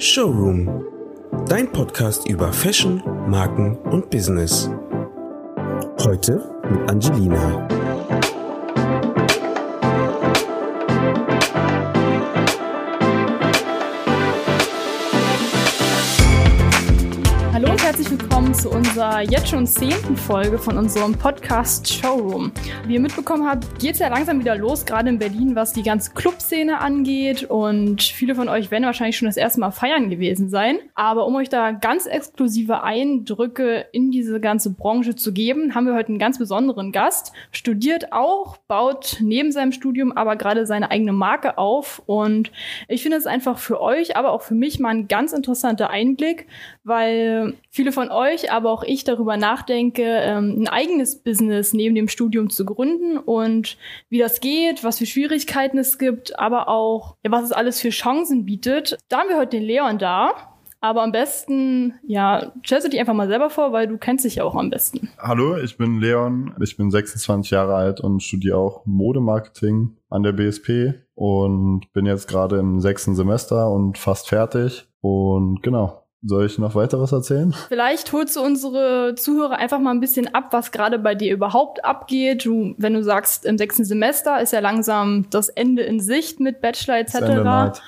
Showroom, dein Podcast über Fashion, Marken und Business. Heute mit Angelina. Unserer jetzt schon zehnten Folge von unserem Podcast Showroom. Wie ihr mitbekommen habt, geht es ja langsam wieder los, gerade in Berlin, was die ganze Clubszene angeht. Und viele von euch werden wahrscheinlich schon das erste Mal feiern gewesen sein. Aber um euch da ganz exklusive Eindrücke in diese ganze Branche zu geben, haben wir heute einen ganz besonderen Gast. Studiert auch, baut neben seinem Studium aber gerade seine eigene Marke auf. Und ich finde es einfach für euch, aber auch für mich mal ein ganz interessanter Einblick, weil viele von euch, aber auch ich darüber nachdenke, ähm, ein eigenes Business neben dem Studium zu gründen und wie das geht, was für Schwierigkeiten es gibt, aber auch, ja, was es alles für Chancen bietet. Da haben wir heute den Leon da. Aber am besten, ja, stellst du dich einfach mal selber vor, weil du kennst dich ja auch am besten. Hallo, ich bin Leon, ich bin 26 Jahre alt und studiere auch Modemarketing an der BSP und bin jetzt gerade im sechsten Semester und fast fertig. Und genau, soll ich noch weiteres erzählen? Vielleicht holst du unsere Zuhörer einfach mal ein bisschen ab, was gerade bei dir überhaupt abgeht. Du, wenn du sagst, im sechsten Semester ist ja langsam das Ende in Sicht mit Bachelor etc.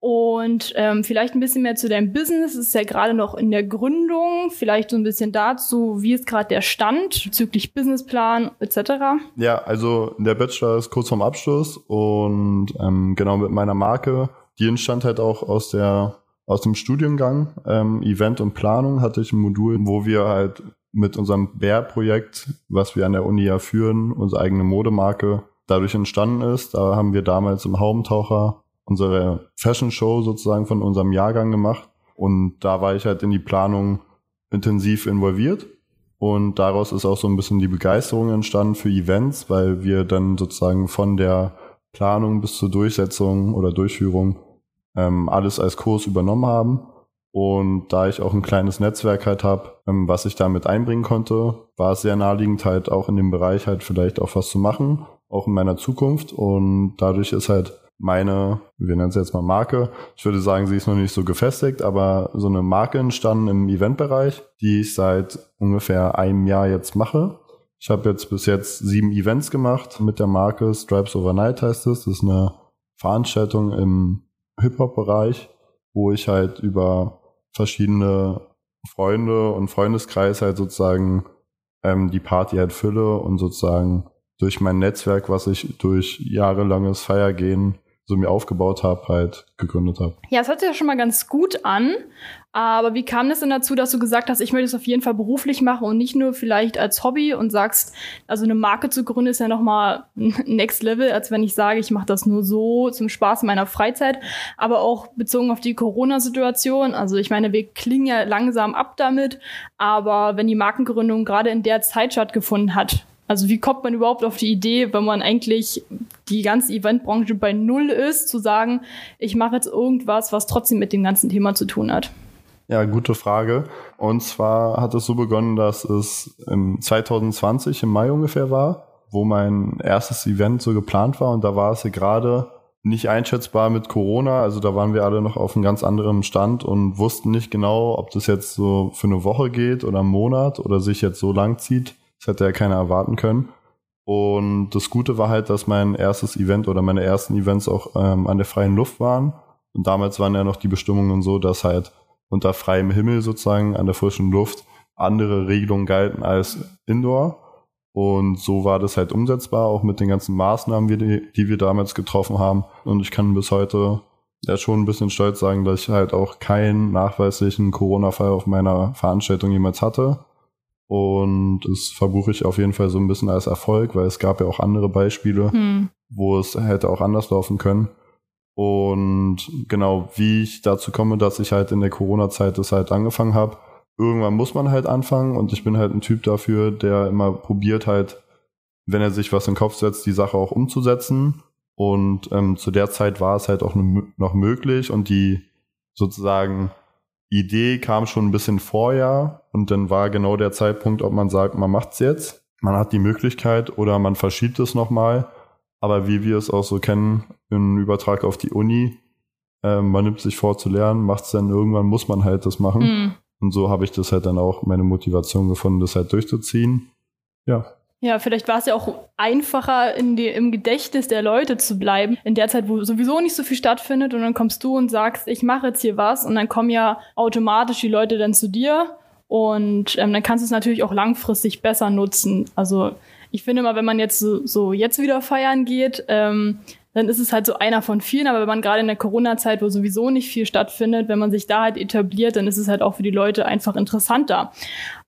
Und ähm, vielleicht ein bisschen mehr zu deinem Business. Es ist ja gerade noch in der Gründung. Vielleicht so ein bisschen dazu, wie ist gerade der Stand bezüglich Businessplan etc. Ja, also der Bachelor ist kurz vorm Abschluss und ähm, genau mit meiner Marke. Die entstand halt auch aus der aus dem Studiengang ähm, Event und Planung hatte ich ein Modul, wo wir halt mit unserem Bär-Projekt, was wir an der Uni ja führen, unsere eigene Modemarke dadurch entstanden ist. Da haben wir damals im Haumtaucher unsere Fashion Show sozusagen von unserem Jahrgang gemacht. Und da war ich halt in die Planung intensiv involviert. Und daraus ist auch so ein bisschen die Begeisterung entstanden für Events, weil wir dann sozusagen von der Planung bis zur Durchsetzung oder Durchführung ähm, alles als Kurs übernommen haben. Und da ich auch ein kleines Netzwerk halt habe, ähm, was ich damit einbringen konnte, war es sehr naheliegend halt auch in dem Bereich halt vielleicht auch was zu machen, auch in meiner Zukunft. Und dadurch ist halt meine, wir nennen es jetzt mal Marke, ich würde sagen, sie ist noch nicht so gefestigt, aber so eine Marke entstanden im Eventbereich, die ich seit ungefähr einem Jahr jetzt mache. Ich habe jetzt bis jetzt sieben Events gemacht mit der Marke Stripes Overnight heißt es. Das ist eine Veranstaltung im Hip-Hop-Bereich, wo ich halt über verschiedene Freunde und Freundeskreis halt sozusagen ähm, die Party halt fülle und sozusagen durch mein Netzwerk, was ich durch jahrelanges Feiergehen so mir aufgebaut habe, halt gegründet habe. Ja, es hört sich ja schon mal ganz gut an. Aber wie kam das denn dazu, dass du gesagt hast, ich möchte es auf jeden Fall beruflich machen und nicht nur vielleicht als Hobby und sagst, also eine Marke zu gründen ist ja noch mal Next Level, als wenn ich sage, ich mache das nur so zum Spaß in meiner Freizeit, aber auch bezogen auf die Corona-Situation. Also ich meine, wir klingen ja langsam ab damit, aber wenn die Markengründung gerade in der Zeit stattgefunden hat, also wie kommt man überhaupt auf die Idee, wenn man eigentlich die ganze Eventbranche bei Null ist, zu sagen, ich mache jetzt irgendwas, was trotzdem mit dem ganzen Thema zu tun hat? Ja, gute Frage. Und zwar hat es so begonnen, dass es im 2020 im Mai ungefähr war, wo mein erstes Event so geplant war und da war es ja gerade nicht einschätzbar mit Corona. Also da waren wir alle noch auf einem ganz anderen Stand und wussten nicht genau, ob das jetzt so für eine Woche geht oder einen Monat oder sich jetzt so lang zieht. Das hätte ja keiner erwarten können. Und das Gute war halt, dass mein erstes Event oder meine ersten Events auch ähm, an der freien Luft waren. Und damals waren ja noch die Bestimmungen so, dass halt unter freiem Himmel sozusagen an der frischen Luft andere Regelungen galten als Indoor. Und so war das halt umsetzbar, auch mit den ganzen Maßnahmen, die, die wir damals getroffen haben. Und ich kann bis heute ja schon ein bisschen stolz sagen, dass ich halt auch keinen nachweislichen Corona-Fall auf meiner Veranstaltung jemals hatte. Und das verbuche ich auf jeden Fall so ein bisschen als Erfolg, weil es gab ja auch andere Beispiele, hm. wo es hätte auch anders laufen können. Und genau, wie ich dazu komme, dass ich halt in der Corona-Zeit das halt angefangen habe. Irgendwann muss man halt anfangen und ich bin halt ein Typ dafür, der immer probiert halt, wenn er sich was in den Kopf setzt, die Sache auch umzusetzen. Und ähm, zu der Zeit war es halt auch noch möglich und die sozusagen Idee kam schon ein bisschen vorher und dann war genau der Zeitpunkt, ob man sagt, man macht's jetzt, man hat die Möglichkeit oder man verschiebt es nochmal. Aber wie wir es auch so kennen, im Übertrag auf die Uni, Ähm, man nimmt sich vor zu lernen, macht es dann irgendwann, muss man halt das machen. Mhm. Und so habe ich das halt dann auch meine Motivation gefunden, das halt durchzuziehen. Ja. Ja, vielleicht war es ja auch einfacher, in die, im Gedächtnis der Leute zu bleiben, in der Zeit, wo sowieso nicht so viel stattfindet. Und dann kommst du und sagst, ich mache jetzt hier was. Und dann kommen ja automatisch die Leute dann zu dir. Und ähm, dann kannst du es natürlich auch langfristig besser nutzen. Also ich finde mal, wenn man jetzt so, so jetzt wieder feiern geht, ähm, dann ist es halt so einer von vielen. Aber wenn man gerade in der Corona-Zeit, wo sowieso nicht viel stattfindet, wenn man sich da halt etabliert, dann ist es halt auch für die Leute einfach interessanter.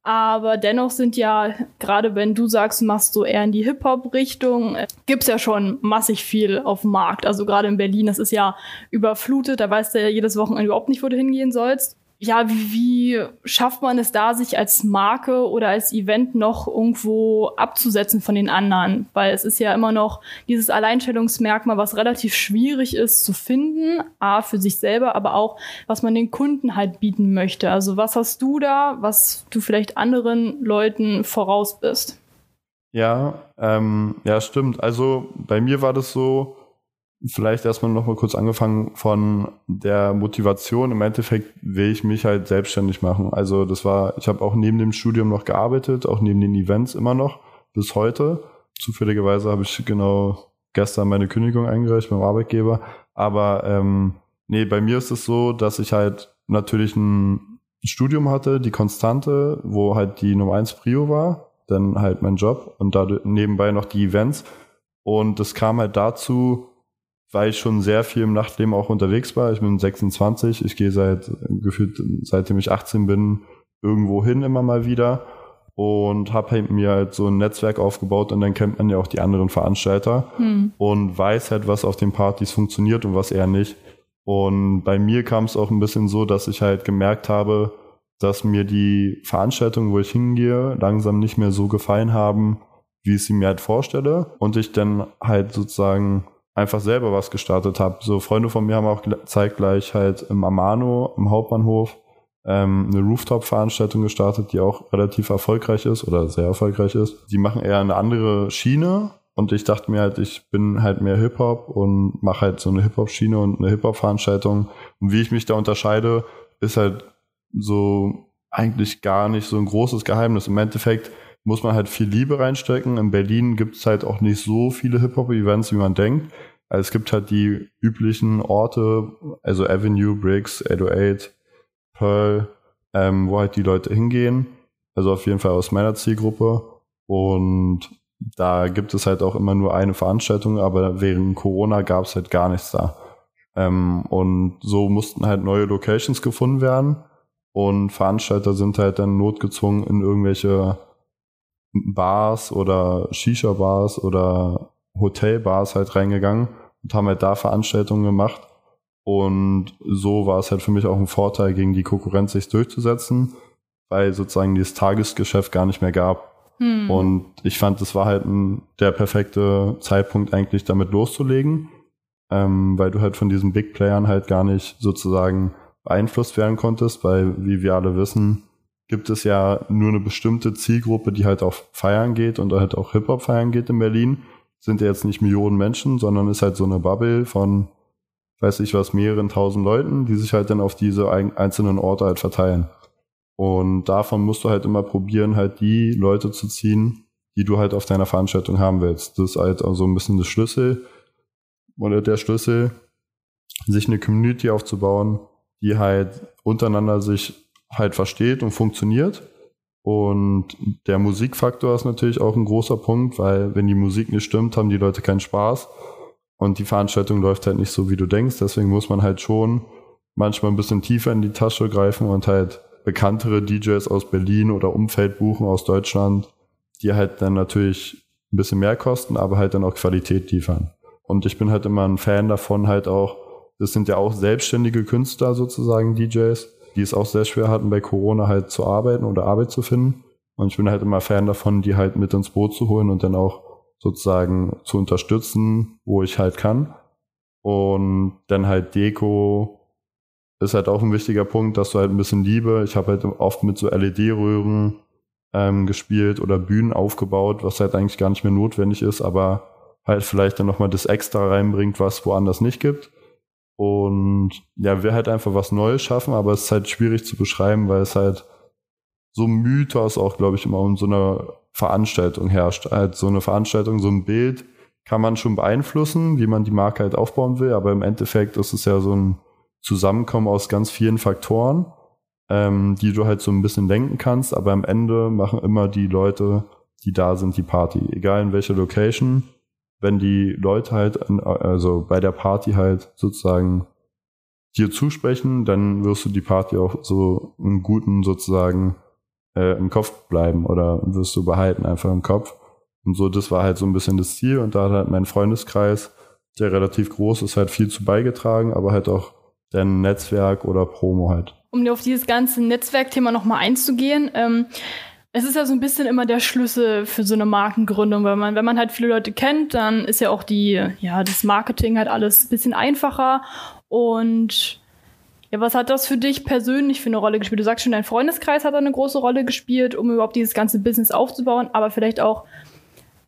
Aber dennoch sind ja, gerade wenn du sagst, du machst so eher in die Hip-Hop-Richtung, äh, gibt's ja schon massig viel auf dem Markt. Also gerade in Berlin, das ist ja überflutet, da weißt du ja jedes Wochenende überhaupt nicht, wo du hingehen sollst ja, wie, schafft man es da, sich als Marke oder als Event noch irgendwo abzusetzen von den anderen? Weil es ist ja immer noch dieses Alleinstellungsmerkmal, was relativ schwierig ist zu finden, A, für sich selber, aber auch, was man den Kunden halt bieten möchte. Also was hast du da, was du vielleicht anderen Leuten voraus bist? Ja, ähm, ja, stimmt. Also bei mir war das so, Vielleicht erstmal noch mal kurz angefangen von der Motivation. Im Endeffekt will ich mich halt selbstständig machen. Also das war, ich habe auch neben dem Studium noch gearbeitet, auch neben den Events immer noch bis heute. Zufälligerweise habe ich genau gestern meine Kündigung eingereicht beim Arbeitgeber. Aber ähm, nee, bei mir ist es so, dass ich halt natürlich ein Studium hatte, die Konstante, wo halt die Nummer eins Prio war, dann halt mein Job und da nebenbei noch die Events. Und das kam halt dazu, weil ich schon sehr viel im Nachtleben auch unterwegs war. Ich bin 26, ich gehe seit gefühlt seitdem ich 18 bin irgendwo hin immer mal wieder und habe halt mir halt so ein Netzwerk aufgebaut und dann kennt man ja auch die anderen Veranstalter hm. und weiß halt, was auf den Partys funktioniert und was eher nicht. Und bei mir kam es auch ein bisschen so, dass ich halt gemerkt habe, dass mir die Veranstaltungen, wo ich hingehe, langsam nicht mehr so gefallen haben, wie ich sie mir halt vorstelle. Und ich dann halt sozusagen einfach selber was gestartet habe. So Freunde von mir haben auch zeitgleich halt im Amano, im Hauptbahnhof, ähm, eine Rooftop-Veranstaltung gestartet, die auch relativ erfolgreich ist oder sehr erfolgreich ist. Die machen eher eine andere Schiene und ich dachte mir halt, ich bin halt mehr Hip-Hop und mache halt so eine Hip-Hop-Schiene und eine Hip-Hop-Veranstaltung. Und wie ich mich da unterscheide, ist halt so eigentlich gar nicht so ein großes Geheimnis. Im Endeffekt muss man halt viel Liebe reinstecken. In Berlin gibt es halt auch nicht so viele Hip-Hop-Events, wie man denkt. Also es gibt halt die üblichen Orte, also Avenue, Briggs, 808, Pearl, ähm, wo halt die Leute hingehen. Also auf jeden Fall aus meiner Zielgruppe. Und da gibt es halt auch immer nur eine Veranstaltung, aber während Corona gab es halt gar nichts da. Ähm, und so mussten halt neue Locations gefunden werden. Und Veranstalter sind halt dann notgezwungen in irgendwelche Bars oder Shisha-Bars oder Hotelbars halt reingegangen und haben halt da Veranstaltungen gemacht. Und so war es halt für mich auch ein Vorteil, gegen die Konkurrenz sich durchzusetzen, weil sozusagen dieses Tagesgeschäft gar nicht mehr gab. Hm. Und ich fand, das war halt ein, der perfekte Zeitpunkt eigentlich damit loszulegen, ähm, weil du halt von diesen Big Playern halt gar nicht sozusagen beeinflusst werden konntest, weil, wie wir alle wissen, gibt es ja nur eine bestimmte Zielgruppe, die halt auf Feiern geht und halt auch Hip-Hop feiern geht in Berlin. Sind ja jetzt nicht Millionen Menschen, sondern ist halt so eine Bubble von, weiß ich was, mehreren tausend Leuten, die sich halt dann auf diese einzelnen Orte halt verteilen. Und davon musst du halt immer probieren, halt die Leute zu ziehen, die du halt auf deiner Veranstaltung haben willst. Das ist halt so ein bisschen das Schlüssel oder der Schlüssel, sich eine Community aufzubauen, die halt untereinander sich halt versteht und funktioniert. Und der Musikfaktor ist natürlich auch ein großer Punkt, weil wenn die Musik nicht stimmt, haben die Leute keinen Spaß und die Veranstaltung läuft halt nicht so, wie du denkst. Deswegen muss man halt schon manchmal ein bisschen tiefer in die Tasche greifen und halt bekanntere DJs aus Berlin oder Umfeld buchen aus Deutschland, die halt dann natürlich ein bisschen mehr kosten, aber halt dann auch Qualität liefern. Und ich bin halt immer ein Fan davon, halt auch, das sind ja auch selbstständige Künstler sozusagen, DJs die es auch sehr schwer hatten, bei Corona halt zu arbeiten oder Arbeit zu finden. Und ich bin halt immer Fan davon, die halt mit ins Boot zu holen und dann auch sozusagen zu unterstützen, wo ich halt kann. Und dann halt Deko ist halt auch ein wichtiger Punkt, dass du halt ein bisschen Liebe. Ich habe halt oft mit so LED-Röhren ähm, gespielt oder Bühnen aufgebaut, was halt eigentlich gar nicht mehr notwendig ist, aber halt vielleicht dann nochmal das Extra reinbringt, was woanders nicht gibt. Und ja, wir halt einfach was Neues schaffen, aber es ist halt schwierig zu beschreiben, weil es halt so ein Mythos auch, glaube ich, immer um so eine Veranstaltung herrscht. Halt so eine Veranstaltung, so ein Bild kann man schon beeinflussen, wie man die Marke halt aufbauen will, aber im Endeffekt ist es ja so ein Zusammenkommen aus ganz vielen Faktoren, ähm, die du halt so ein bisschen denken kannst, aber am Ende machen immer die Leute, die da sind, die Party. Egal in welcher Location, wenn die Leute halt, also bei der Party halt sozusagen dir zusprechen, dann wirst du die Party auch so einen guten sozusagen äh, im Kopf bleiben oder wirst du behalten einfach im Kopf. Und so, das war halt so ein bisschen das Ziel und da hat halt mein Freundeskreis, der relativ groß ist, halt viel zu beigetragen, aber halt auch dein Netzwerk oder Promo halt. Um auf dieses ganze Netzwerkthema nochmal einzugehen, ähm, es ist ja so ein bisschen immer der Schlüssel für so eine Markengründung, weil man, wenn man halt viele Leute kennt, dann ist ja auch die, ja, das Marketing halt alles ein bisschen einfacher. Und ja, was hat das für dich persönlich für eine Rolle gespielt? Du sagst schon, dein Freundeskreis hat eine große Rolle gespielt, um überhaupt dieses ganze Business aufzubauen, aber vielleicht auch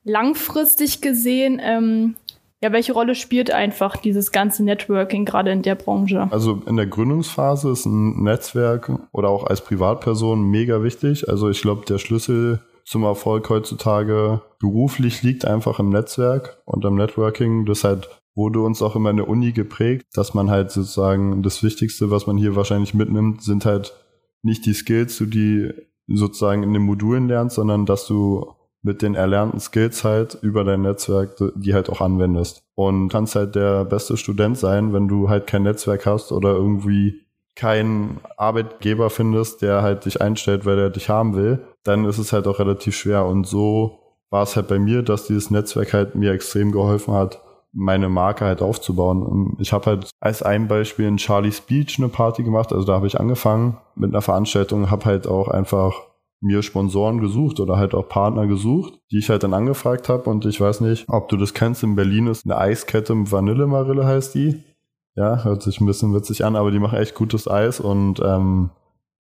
langfristig gesehen, ähm, ja, welche Rolle spielt einfach dieses ganze Networking gerade in der Branche? Also in der Gründungsphase ist ein Netzwerk oder auch als Privatperson mega wichtig. Also ich glaube, der Schlüssel zum Erfolg heutzutage beruflich liegt einfach im Netzwerk und am Networking. Das halt wurde uns auch immer in der Uni geprägt, dass man halt sozusagen das Wichtigste, was man hier wahrscheinlich mitnimmt, sind halt nicht die Skills, die sozusagen in den Modulen lernst, sondern dass du mit den erlernten Skills halt über dein Netzwerk, die halt auch anwendest. Und kannst halt der beste Student sein, wenn du halt kein Netzwerk hast oder irgendwie keinen Arbeitgeber findest, der halt dich einstellt, weil er dich haben will, dann ist es halt auch relativ schwer. Und so war es halt bei mir, dass dieses Netzwerk halt mir extrem geholfen hat, meine Marke halt aufzubauen. Und ich habe halt als ein Beispiel in Charlie's Beach eine Party gemacht. Also da habe ich angefangen mit einer Veranstaltung, habe halt auch einfach mir Sponsoren gesucht oder halt auch Partner gesucht, die ich halt dann angefragt habe. Und ich weiß nicht, ob du das kennst, in Berlin ist eine Eiskette Vanillemarille heißt die. Ja, hört sich ein bisschen witzig an, aber die machen echt gutes Eis und ähm,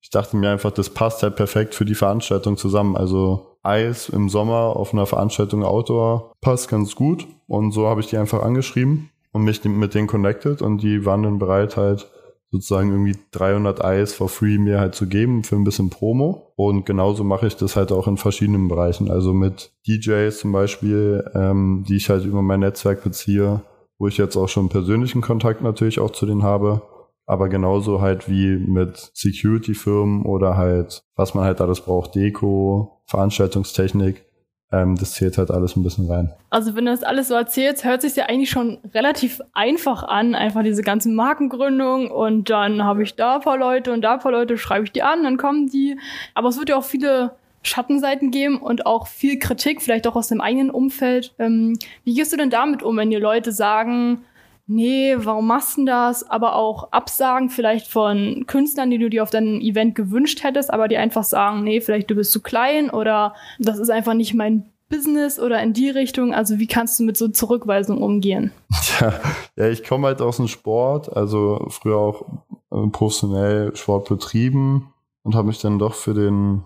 ich dachte mir einfach, das passt halt perfekt für die Veranstaltung zusammen. Also Eis im Sommer auf einer Veranstaltung Outdoor passt ganz gut. Und so habe ich die einfach angeschrieben und mich mit denen connected und die waren dann bereit halt sozusagen irgendwie 300 Eis for free mir halt zu geben für ein bisschen Promo. Und genauso mache ich das halt auch in verschiedenen Bereichen. Also mit DJs zum Beispiel, ähm, die ich halt über mein Netzwerk beziehe, wo ich jetzt auch schon persönlichen Kontakt natürlich auch zu denen habe. Aber genauso halt wie mit Security-Firmen oder halt, was man halt alles braucht, Deko, Veranstaltungstechnik ähm, das zählt halt alles ein bisschen rein. Also wenn du das alles so erzählst, hört sich ja eigentlich schon relativ einfach an, einfach diese ganze Markengründung und dann habe ich da ein paar Leute und da ein paar Leute, schreibe ich die an, dann kommen die. Aber es wird ja auch viele Schattenseiten geben und auch viel Kritik, vielleicht auch aus dem eigenen Umfeld. Ähm, wie gehst du denn damit um, wenn dir Leute sagen, nee, warum machst du das? Aber auch Absagen vielleicht von Künstlern, die du dir auf deinem Event gewünscht hättest, aber die einfach sagen, nee, vielleicht du bist zu klein oder das ist einfach nicht mein Business oder in die Richtung. Also wie kannst du mit so Zurückweisungen umgehen? Ja, ja ich komme halt aus dem Sport, also früher auch äh, professionell Sport betrieben und habe mich dann doch für den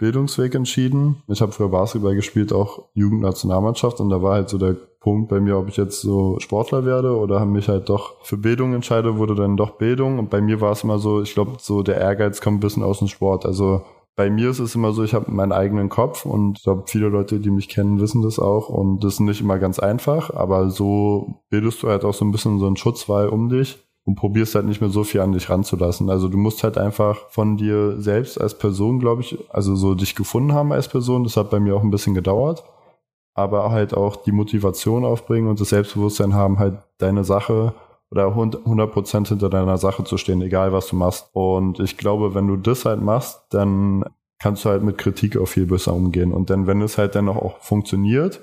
Bildungsweg entschieden. Ich habe früher Basketball gespielt, auch Jugendnationalmannschaft und da war halt so der Punkt bei mir, ob ich jetzt so Sportler werde oder mich halt doch für Bildung entscheide, wurde dann doch Bildung. Und bei mir war es immer so, ich glaube, so der Ehrgeiz kommt ein bisschen aus dem Sport. Also bei mir ist es immer so, ich habe meinen eigenen Kopf und ich glaube, viele Leute, die mich kennen, wissen das auch. Und das ist nicht immer ganz einfach, aber so bildest du halt auch so ein bisschen so einen Schutzwall um dich und probierst halt nicht mehr so viel an dich ranzulassen. Also du musst halt einfach von dir selbst als Person, glaube ich, also so dich gefunden haben als Person. Das hat bei mir auch ein bisschen gedauert aber halt auch die Motivation aufbringen und das Selbstbewusstsein haben, halt deine Sache oder 100% hinter deiner Sache zu stehen, egal was du machst. Und ich glaube, wenn du das halt machst, dann kannst du halt mit Kritik auch viel besser umgehen. Und dann, wenn es halt dann auch funktioniert,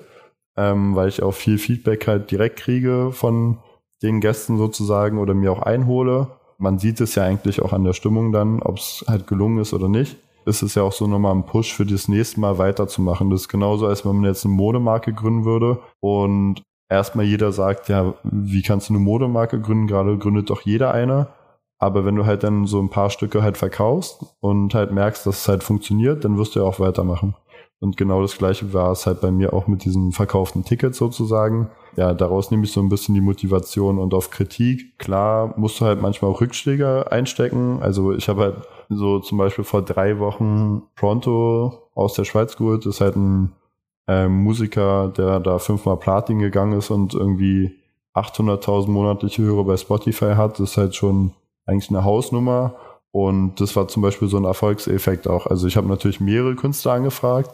ähm, weil ich auch viel Feedback halt direkt kriege von den Gästen sozusagen oder mir auch einhole, man sieht es ja eigentlich auch an der Stimmung dann, ob es halt gelungen ist oder nicht ist es ja auch so nochmal ein Push für das nächste Mal weiterzumachen. Das ist genauso, als wenn man jetzt eine Modemarke gründen würde und erstmal jeder sagt, ja, wie kannst du eine Modemarke gründen? Gerade gründet doch jeder eine. Aber wenn du halt dann so ein paar Stücke halt verkaufst und halt merkst, dass es halt funktioniert, dann wirst du ja auch weitermachen. Und genau das gleiche war es halt bei mir auch mit diesen verkauften Tickets sozusagen. Ja, daraus nehme ich so ein bisschen die Motivation und auf Kritik. Klar, musst du halt manchmal auch Rückschläge einstecken. Also ich habe halt so zum Beispiel vor drei Wochen Pronto aus der Schweiz geholt. Das ist halt ein äh, Musiker, der da fünfmal Platin gegangen ist und irgendwie 800.000 monatliche Hörer bei Spotify hat. Das ist halt schon eigentlich eine Hausnummer. Und das war zum Beispiel so ein Erfolgseffekt auch. Also ich habe natürlich mehrere Künstler angefragt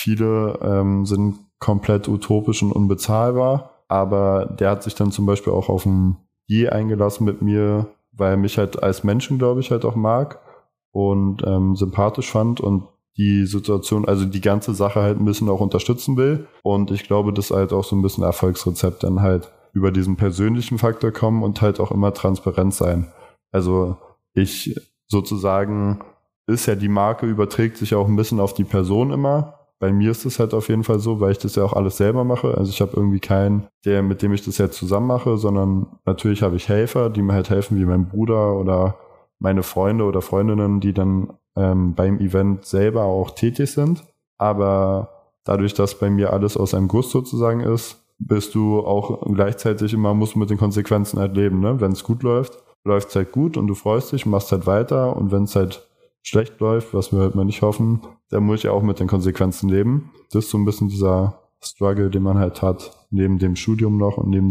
Viele ähm, sind komplett utopisch und unbezahlbar, aber der hat sich dann zum Beispiel auch auf ein Je eingelassen mit mir, weil er mich halt als Menschen, glaube ich, halt auch mag und ähm, sympathisch fand und die Situation, also die ganze Sache halt ein bisschen auch unterstützen will. Und ich glaube, das ist halt auch so ein bisschen Erfolgsrezept, dann halt über diesen persönlichen Faktor kommen und halt auch immer transparent sein. Also ich sozusagen ist ja die Marke, überträgt sich auch ein bisschen auf die Person immer bei mir ist es halt auf jeden Fall so, weil ich das ja auch alles selber mache. Also ich habe irgendwie keinen, der, mit dem ich das jetzt zusammen mache, sondern natürlich habe ich Helfer, die mir halt helfen, wie mein Bruder oder meine Freunde oder Freundinnen, die dann ähm, beim Event selber auch tätig sind. Aber dadurch, dass bei mir alles aus einem Guss sozusagen ist, bist du auch gleichzeitig immer, musst mit den Konsequenzen halt leben. Ne? Wenn es gut läuft, läuft es halt gut und du freust dich, machst halt weiter. Und wenn es halt schlecht läuft, was wir halt mal nicht hoffen, dann muss ich auch mit den Konsequenzen leben. Das ist so ein bisschen dieser Struggle, den man halt hat, neben dem Studium noch und neben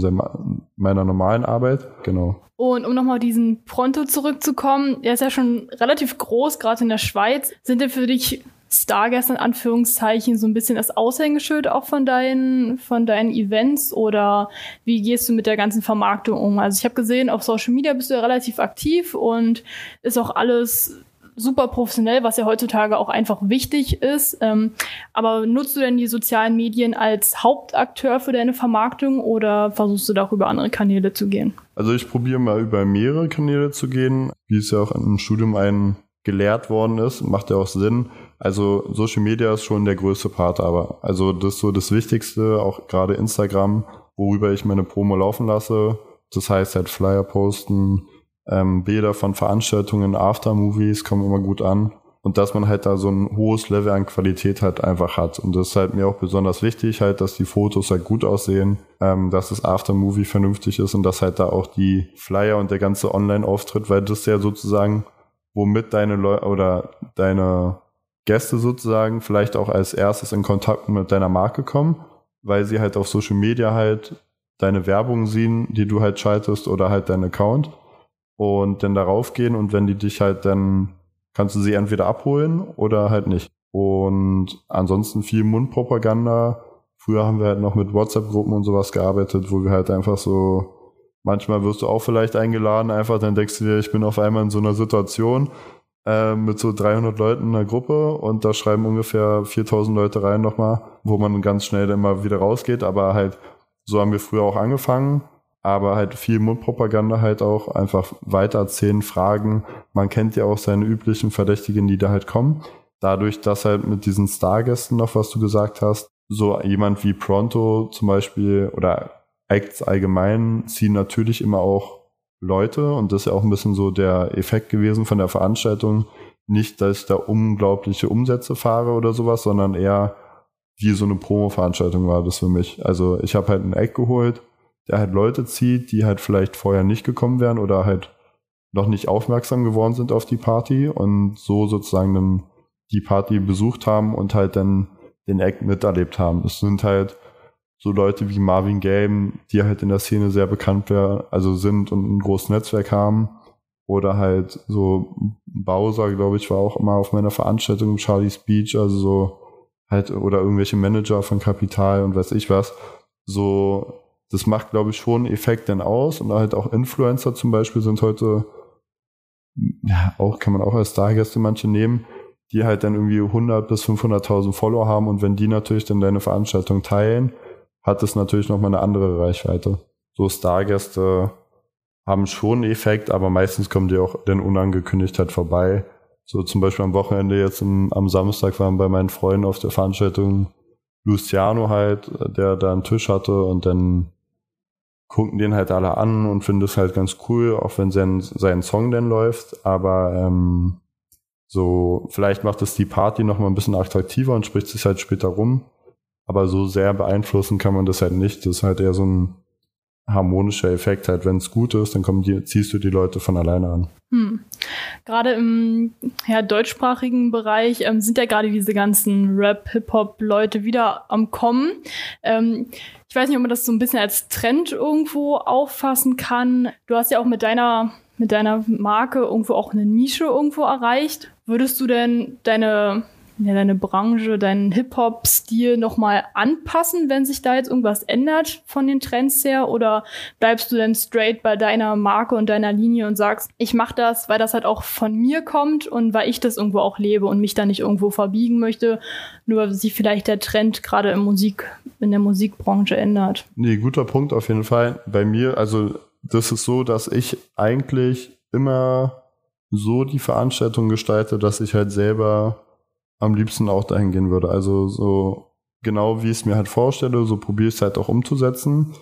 meiner normalen Arbeit. Genau. Und um nochmal diesen Pronto zurückzukommen, er ist ja schon relativ groß, gerade in der Schweiz. Sind denn für dich Stargäste in Anführungszeichen so ein bisschen das Aushängeschild auch von deinen, von deinen Events oder wie gehst du mit der ganzen Vermarktung um? Also ich habe gesehen, auf Social Media bist du ja relativ aktiv und ist auch alles super professionell, was ja heutzutage auch einfach wichtig ist. Ähm, aber nutzt du denn die sozialen Medien als Hauptakteur für deine Vermarktung oder versuchst du da auch über andere Kanäle zu gehen? Also ich probiere mal über mehrere Kanäle zu gehen, wie es ja auch im Studium ein gelehrt worden ist, macht ja auch Sinn. Also Social Media ist schon der größte Part, aber also das ist so das Wichtigste, auch gerade Instagram, worüber ich meine Promo laufen lasse. Das heißt halt Flyer posten, ähm, Bilder von Veranstaltungen, Aftermovies kommen immer gut an. Und dass man halt da so ein hohes Level an Qualität halt einfach hat. Und das ist halt mir auch besonders wichtig, halt, dass die Fotos halt gut aussehen, ähm, dass das Aftermovie vernünftig ist und dass halt da auch die Flyer und der ganze Online-Auftritt, weil das ja sozusagen, womit deine Leute oder deine Gäste sozusagen vielleicht auch als erstes in Kontakt mit deiner Marke kommen, weil sie halt auf Social Media halt deine Werbung sehen, die du halt schaltest oder halt deinen Account und dann darauf gehen und wenn die dich halt dann, kannst du sie entweder abholen oder halt nicht. Und ansonsten viel Mundpropaganda. Früher haben wir halt noch mit WhatsApp-Gruppen und sowas gearbeitet, wo wir halt einfach so, manchmal wirst du auch vielleicht eingeladen, einfach dann denkst du dir, ich bin auf einmal in so einer Situation äh, mit so 300 Leuten in einer Gruppe und da schreiben ungefähr 4000 Leute rein nochmal, wo man ganz schnell dann mal wieder rausgeht, aber halt so haben wir früher auch angefangen aber halt viel Mundpropaganda halt auch, einfach weitererzählen, fragen. Man kennt ja auch seine üblichen Verdächtigen, die da halt kommen. Dadurch, dass halt mit diesen Stargästen noch, was du gesagt hast, so jemand wie Pronto zum Beispiel oder Acts allgemein ziehen natürlich immer auch Leute und das ist ja auch ein bisschen so der Effekt gewesen von der Veranstaltung. Nicht, dass ich da unglaubliche Umsätze fahre oder sowas, sondern eher wie so eine Promo-Veranstaltung war das für mich. Also ich habe halt ein Act geholt, der halt Leute zieht, die halt vielleicht vorher nicht gekommen wären oder halt noch nicht aufmerksam geworden sind auf die Party und so sozusagen dann die Party besucht haben und halt dann den Act miterlebt haben. Es sind halt so Leute wie Marvin Gaye, die halt in der Szene sehr bekannt wär, also sind und ein großes Netzwerk haben. Oder halt so Bowser, glaube ich, war auch immer auf meiner Veranstaltung, Charlie's Beach, also so halt, oder irgendwelche Manager von Kapital und weiß ich was. So das macht, glaube ich, schon Effekt dann aus. Und halt auch Influencer zum Beispiel sind heute, ja, auch kann man auch als Stargäste manche nehmen, die halt dann irgendwie 100 bis 500.000 Follower haben. Und wenn die natürlich dann deine Veranstaltung teilen, hat das natürlich nochmal eine andere Reichweite. So Stargäste haben schon einen Effekt, aber meistens kommen die auch dann unangekündigt halt vorbei. So zum Beispiel am Wochenende jetzt im, am Samstag waren bei meinen Freunden auf der Veranstaltung Luciano halt, der da einen Tisch hatte und dann gucken den halt alle an und finden es halt ganz cool, auch wenn sein, sein Song dann läuft. Aber ähm, So, vielleicht macht es die Party nochmal ein bisschen attraktiver und spricht sich halt später rum. Aber so sehr beeinflussen kann man das halt nicht. Das ist halt eher so ein harmonischer Effekt. Halt, wenn es gut ist, dann kommen die, ziehst du die Leute von alleine an. Hm. Gerade im ja, deutschsprachigen Bereich ähm, sind ja gerade diese ganzen Rap, Hip-Hop-Leute wieder am Kommen. Ähm, ich weiß nicht, ob man das so ein bisschen als Trend irgendwo auffassen kann. Du hast ja auch mit deiner mit deiner Marke irgendwo auch eine Nische irgendwo erreicht. Würdest du denn deine ja, deine Branche, deinen Hip-Hop-Stil nochmal anpassen, wenn sich da jetzt irgendwas ändert von den Trends her? Oder bleibst du denn straight bei deiner Marke und deiner Linie und sagst, ich mache das, weil das halt auch von mir kommt und weil ich das irgendwo auch lebe und mich da nicht irgendwo verbiegen möchte, nur weil sich vielleicht der Trend gerade im Musik, in der Musikbranche ändert? Nee, guter Punkt auf jeden Fall. Bei mir, also das ist so, dass ich eigentlich immer so die Veranstaltung gestalte, dass ich halt selber am liebsten auch dahin gehen würde. Also so genau wie ich es mir halt vorstelle, so probiere ich es halt auch umzusetzen.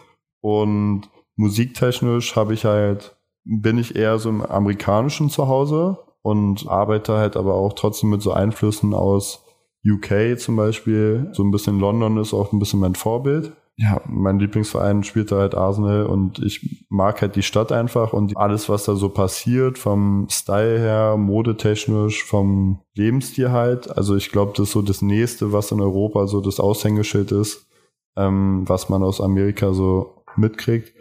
Und musiktechnisch habe ich halt, bin ich eher so im amerikanischen Zuhause und arbeite halt aber auch trotzdem mit so Einflüssen aus UK zum Beispiel. So ein bisschen London ist auch ein bisschen mein Vorbild ja, mein Lieblingsverein spielt da halt Arsenal und ich mag halt die Stadt einfach und alles, was da so passiert, vom Style her, modetechnisch, vom Lebensstil halt. Also ich glaube, das ist so das nächste, was in Europa so das Aushängeschild ist, ähm, was man aus Amerika so mitkriegt.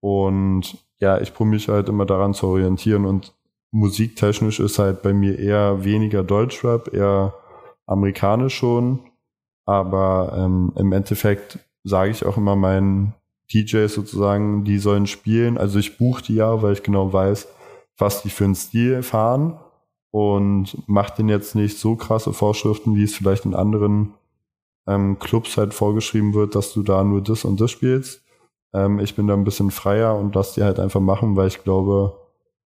Und ja, ich probiere mich halt immer daran zu orientieren und musiktechnisch ist halt bei mir eher weniger Deutschrap, eher amerikanisch schon. Aber ähm, im Endeffekt sage ich auch immer meinen DJs sozusagen, die sollen spielen. Also ich buche die ja, weil ich genau weiß, was die für einen Stil fahren und mache denen jetzt nicht so krasse Vorschriften, wie es vielleicht in anderen ähm, Clubs halt vorgeschrieben wird, dass du da nur das und das spielst. Ähm, ich bin da ein bisschen freier und lass die halt einfach machen, weil ich glaube,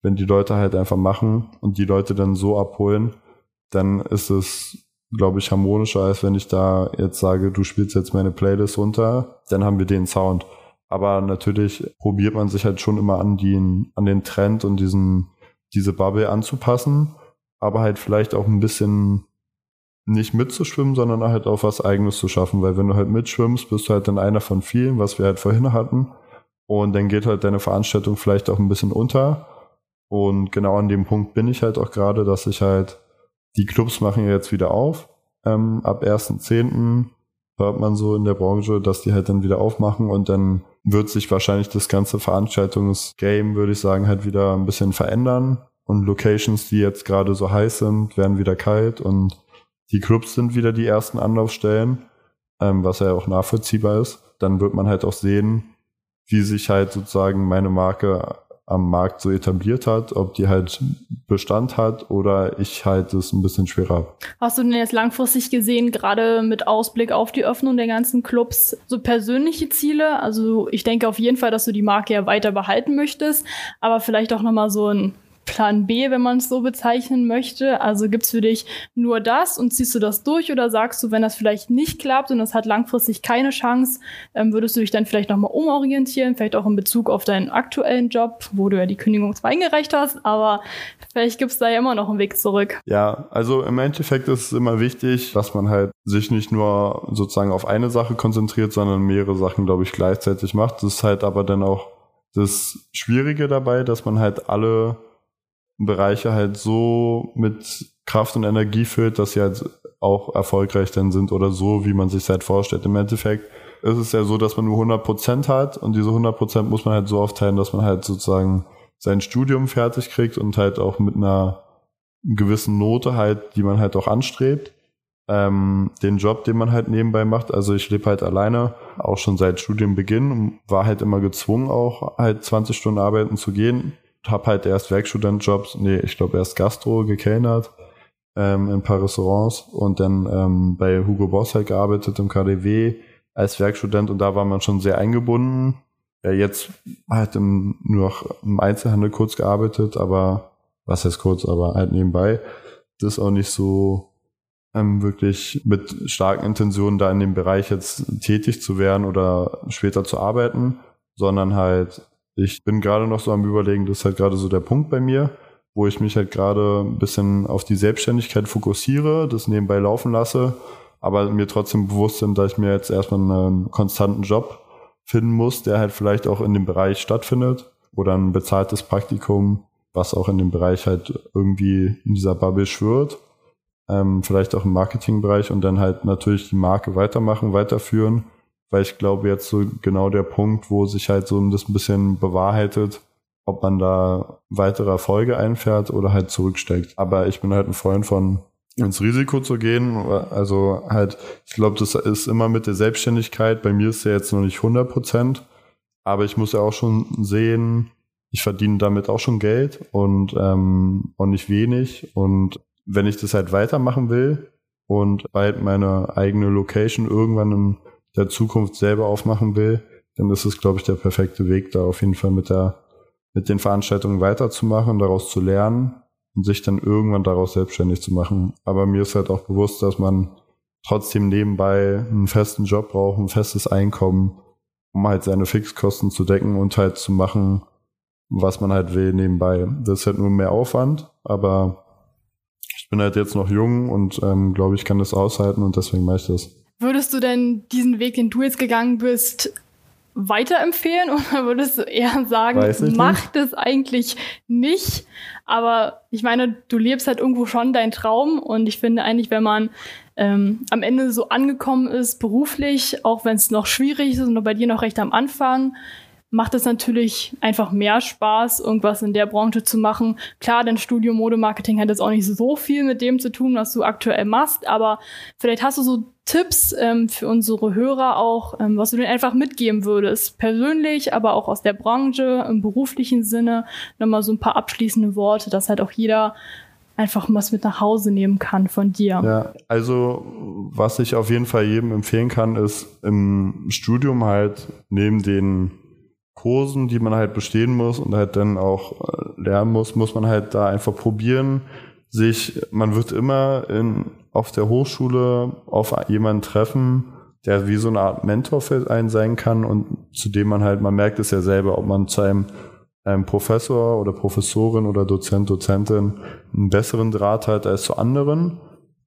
wenn die Leute halt einfach machen und die Leute dann so abholen, dann ist es glaube ich, harmonischer, als wenn ich da jetzt sage, du spielst jetzt meine Playlist runter, dann haben wir den Sound. Aber natürlich probiert man sich halt schon immer an, den, an den Trend und diesen, diese Bubble anzupassen, aber halt vielleicht auch ein bisschen nicht mitzuschwimmen, sondern halt auch was Eigenes zu schaffen, weil wenn du halt mitschwimmst, bist du halt dann einer von vielen, was wir halt vorhin hatten. Und dann geht halt deine Veranstaltung vielleicht auch ein bisschen unter. Und genau an dem Punkt bin ich halt auch gerade, dass ich halt die Clubs machen ja jetzt wieder auf. Ähm, ab 1.10. hört man so in der Branche, dass die halt dann wieder aufmachen und dann wird sich wahrscheinlich das ganze Veranstaltungsgame, würde ich sagen, halt wieder ein bisschen verändern. Und Locations, die jetzt gerade so heiß sind, werden wieder kalt und die Clubs sind wieder die ersten Anlaufstellen, ähm, was ja auch nachvollziehbar ist. Dann wird man halt auch sehen, wie sich halt sozusagen meine Marke am Markt so etabliert hat, ob die halt Bestand hat oder ich halt es ein bisschen schwerer. Hast du denn jetzt langfristig gesehen, gerade mit Ausblick auf die Öffnung der ganzen Clubs, so persönliche Ziele? Also ich denke auf jeden Fall, dass du die Marke ja weiter behalten möchtest, aber vielleicht auch nochmal so ein Plan B, wenn man es so bezeichnen möchte? Also gibt's für dich nur das und ziehst du das durch oder sagst du, wenn das vielleicht nicht klappt und das hat langfristig keine Chance, ähm, würdest du dich dann vielleicht nochmal umorientieren, vielleicht auch in Bezug auf deinen aktuellen Job, wo du ja die Kündigung zwar eingereicht hast, aber vielleicht gibt's da ja immer noch einen Weg zurück. Ja, also im Endeffekt ist es immer wichtig, dass man halt sich nicht nur sozusagen auf eine Sache konzentriert, sondern mehrere Sachen, glaube ich, gleichzeitig macht. Das ist halt aber dann auch das Schwierige dabei, dass man halt alle Bereiche halt so mit Kraft und Energie füllt, dass sie halt auch erfolgreich dann sind oder so, wie man sich halt vorstellt. Im Endeffekt ist es ja so, dass man nur 100% hat und diese 100% muss man halt so aufteilen, dass man halt sozusagen sein Studium fertig kriegt und halt auch mit einer gewissen Note halt, die man halt auch anstrebt. Ähm, den Job, den man halt nebenbei macht. Also ich lebe halt alleine, auch schon seit Studienbeginn war halt immer gezwungen, auch halt 20 Stunden arbeiten zu gehen habe halt erst Werkstudentjobs, nee, ich glaube erst Gastro gekellnert ähm, in ein paar Restaurants und dann ähm, bei Hugo Boss halt gearbeitet im KDW als Werkstudent und da war man schon sehr eingebunden. Ja, jetzt halt im, nur noch im Einzelhandel kurz gearbeitet, aber was heißt kurz, aber halt nebenbei. Das ist auch nicht so ähm, wirklich mit starken Intentionen da in dem Bereich jetzt tätig zu werden oder später zu arbeiten, sondern halt ich bin gerade noch so am überlegen, das ist halt gerade so der Punkt bei mir. wo ich mich halt gerade ein bisschen auf die Selbstständigkeit fokussiere, das nebenbei laufen lasse, aber mir trotzdem bewusst bin, dass ich mir jetzt erstmal einen konstanten Job finden muss, der halt vielleicht auch in dem Bereich stattfindet oder ein bezahltes Praktikum, was auch in dem Bereich halt irgendwie in dieser Bubble schwirrt. Ähm, vielleicht auch im Marketingbereich und dann halt natürlich die Marke weitermachen, weiterführen, weil ich glaube jetzt so genau der Punkt, wo sich halt so das ein bisschen bewahrheitet, ob man da weitere Erfolge einfährt oder halt zurücksteckt. Aber ich bin halt ein Freund von ins Risiko zu gehen. Also halt, ich glaube, das ist immer mit der Selbstständigkeit. Bei mir ist ja jetzt noch nicht 100 Prozent, aber ich muss ja auch schon sehen, ich verdiene damit auch schon Geld und ähm, auch nicht wenig. Und wenn ich das halt weitermachen will und bald meine eigene Location irgendwann in der Zukunft selber aufmachen will, dann ist es, glaube ich, der perfekte Weg, da auf jeden Fall mit der mit den Veranstaltungen weiterzumachen, daraus zu lernen und sich dann irgendwann daraus selbstständig zu machen. Aber mir ist halt auch bewusst, dass man trotzdem nebenbei einen festen Job braucht, ein festes Einkommen, um halt seine Fixkosten zu decken und halt zu machen, was man halt will nebenbei. Das ist halt nur mehr Aufwand, aber ich bin halt jetzt noch jung und ähm, glaube ich kann das aushalten und deswegen mache ich das. Würdest du denn diesen Weg, den du jetzt gegangen bist, weiterempfehlen? Oder würdest du eher sagen, mach das eigentlich nicht? Aber ich meine, du lebst halt irgendwo schon deinen Traum. Und ich finde eigentlich, wenn man ähm, am Ende so angekommen ist, beruflich, auch wenn es noch schwierig ist und bei dir noch recht am Anfang, macht es natürlich einfach mehr Spaß, irgendwas in der Branche zu machen. Klar, dein Studium Modemarketing hat jetzt auch nicht so viel mit dem zu tun, was du aktuell machst, aber vielleicht hast du so Tipps ähm, für unsere Hörer auch, ähm, was du denen einfach mitgeben würdest. Persönlich, aber auch aus der Branche, im beruflichen Sinne. Nochmal so ein paar abschließende Worte, dass halt auch jeder einfach was mit nach Hause nehmen kann von dir. Ja, also was ich auf jeden Fall jedem empfehlen kann, ist im Studium halt neben den Kursen, die man halt bestehen muss und halt dann auch äh, lernen muss, muss man halt da einfach probieren, sich, man wird immer in, auf der Hochschule auf jemanden treffen, der wie so eine Art Mentor für einen sein kann und zu dem man halt, man merkt es ja selber, ob man zu einem, einem Professor oder Professorin oder Dozent, Dozentin einen besseren Draht hat als zu anderen.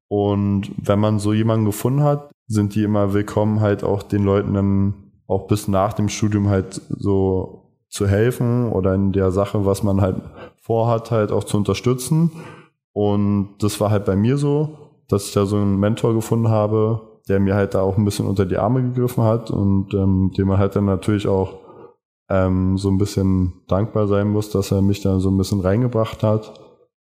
Und wenn man so jemanden gefunden hat, sind die immer willkommen, halt auch den Leuten dann auch bis nach dem Studium halt so zu helfen oder in der Sache, was man halt vorhat, halt auch zu unterstützen. Und das war halt bei mir so, dass ich da so einen Mentor gefunden habe, der mir halt da auch ein bisschen unter die Arme gegriffen hat und ähm, dem man halt dann natürlich auch ähm, so ein bisschen dankbar sein muss, dass er mich da so ein bisschen reingebracht hat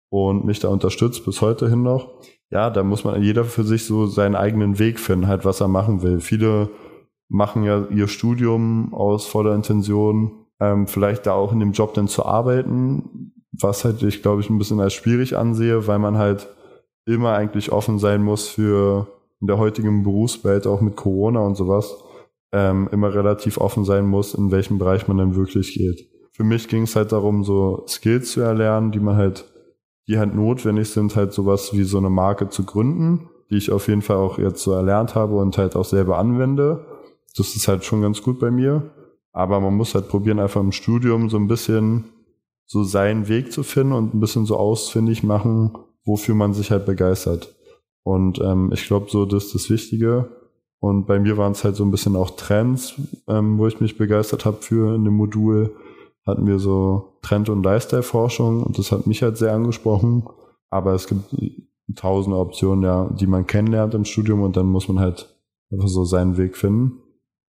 und mich da unterstützt bis heute hin noch. Ja, da muss man jeder für sich so seinen eigenen Weg finden, halt was er machen will. Viele machen ja ihr Studium aus voller Intention, ähm, vielleicht da auch in dem Job dann zu arbeiten, was halt ich glaube ich ein bisschen als schwierig ansehe, weil man halt immer eigentlich offen sein muss für in der heutigen Berufswelt, auch mit Corona und sowas, ähm, immer relativ offen sein muss, in welchem Bereich man dann wirklich geht. Für mich ging es halt darum, so Skills zu erlernen, die man halt, die halt notwendig sind, halt sowas wie so eine Marke zu gründen, die ich auf jeden Fall auch jetzt so erlernt habe und halt auch selber anwende das ist halt schon ganz gut bei mir. Aber man muss halt probieren, einfach im Studium so ein bisschen so seinen Weg zu finden und ein bisschen so ausfindig machen, wofür man sich halt begeistert. Und ähm, ich glaube, so das ist das Wichtige. Und bei mir waren es halt so ein bisschen auch Trends, ähm, wo ich mich begeistert habe für in dem Modul. Hatten wir so Trend- und Lifestyle-Forschung und das hat mich halt sehr angesprochen. Aber es gibt tausende Optionen, ja, die man kennenlernt im Studium und dann muss man halt einfach so seinen Weg finden.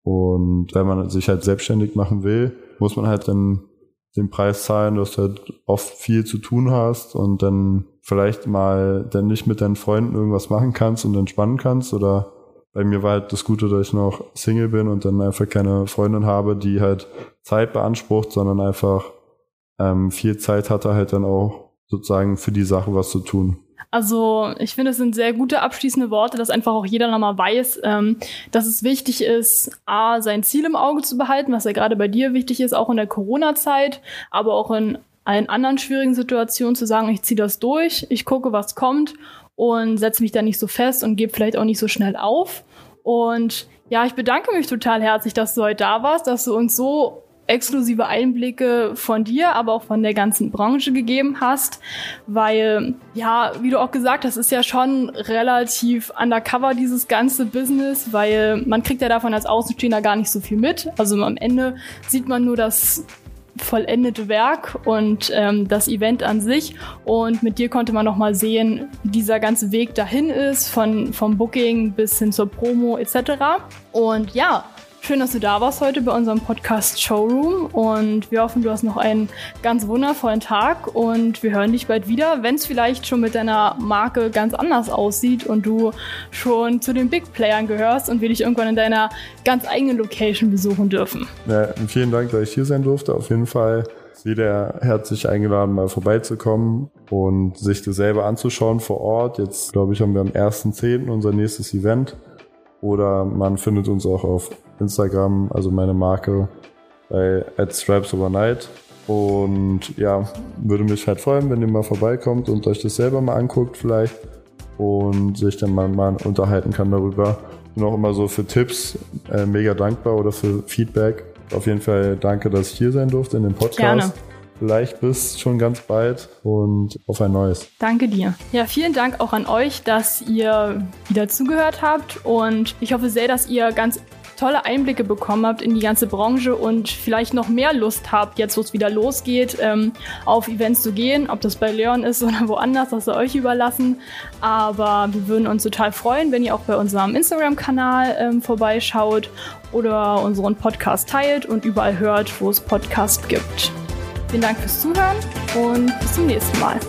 Und wenn man sich halt selbstständig machen will, muss man halt dann den Preis zahlen, dass du halt oft viel zu tun hast und dann vielleicht mal dann nicht mit deinen Freunden irgendwas machen kannst und entspannen kannst. Oder bei mir war halt das Gute, dass ich noch Single bin und dann einfach keine Freundin habe, die halt Zeit beansprucht, sondern einfach ähm, viel Zeit hatte, halt dann auch sozusagen für die Sache was zu tun. Also ich finde, es sind sehr gute abschließende Worte, dass einfach auch jeder nochmal weiß, ähm, dass es wichtig ist, A, sein Ziel im Auge zu behalten, was ja gerade bei dir wichtig ist, auch in der Corona-Zeit, aber auch in allen anderen schwierigen Situationen zu sagen, ich ziehe das durch, ich gucke, was kommt und setze mich da nicht so fest und gebe vielleicht auch nicht so schnell auf. Und ja, ich bedanke mich total herzlich, dass du heute da warst, dass du uns so exklusive Einblicke von dir, aber auch von der ganzen Branche gegeben hast, weil, ja, wie du auch gesagt hast, ist ja schon relativ undercover dieses ganze Business, weil man kriegt ja davon als Außenstehender gar nicht so viel mit. Also am Ende sieht man nur das vollendete Werk und ähm, das Event an sich. Und mit dir konnte man nochmal sehen, wie dieser ganze Weg dahin ist, von, vom Booking bis hin zur Promo etc. Und ja, Schön, dass du da warst heute bei unserem Podcast Showroom und wir hoffen, du hast noch einen ganz wundervollen Tag und wir hören dich bald wieder, wenn es vielleicht schon mit deiner Marke ganz anders aussieht und du schon zu den Big Playern gehörst und wir dich irgendwann in deiner ganz eigenen Location besuchen dürfen. Ja, vielen Dank, dass ich hier sein durfte. Auf jeden Fall jeder herzlich eingeladen, mal vorbeizukommen und sich das selber anzuschauen vor Ort. Jetzt, glaube ich, haben wir am 1.10. unser nächstes Event. Oder man findet uns auch auf Instagram, also meine Marke bei Stripes Overnight. Und ja, würde mich halt freuen, wenn ihr mal vorbeikommt und euch das selber mal anguckt vielleicht und sich dann mal, mal unterhalten kann darüber. Bin auch immer so für Tipps äh, mega dankbar oder für Feedback. Auf jeden Fall danke, dass ich hier sein durfte in dem Podcast. Gerne. Vielleicht bis schon ganz bald und auf ein neues. Danke dir. Ja, vielen Dank auch an euch, dass ihr wieder zugehört habt und ich hoffe sehr, dass ihr ganz tolle Einblicke bekommen habt in die ganze Branche und vielleicht noch mehr Lust habt, jetzt wo es wieder losgeht, ähm, auf Events zu gehen. Ob das bei Leon ist oder woanders, das sei euch überlassen. Aber wir würden uns total freuen, wenn ihr auch bei unserem Instagram-Kanal ähm, vorbeischaut oder unseren Podcast teilt und überall hört, wo es Podcast gibt. Vielen Dank fürs Zuhören und bis zum nächsten Mal.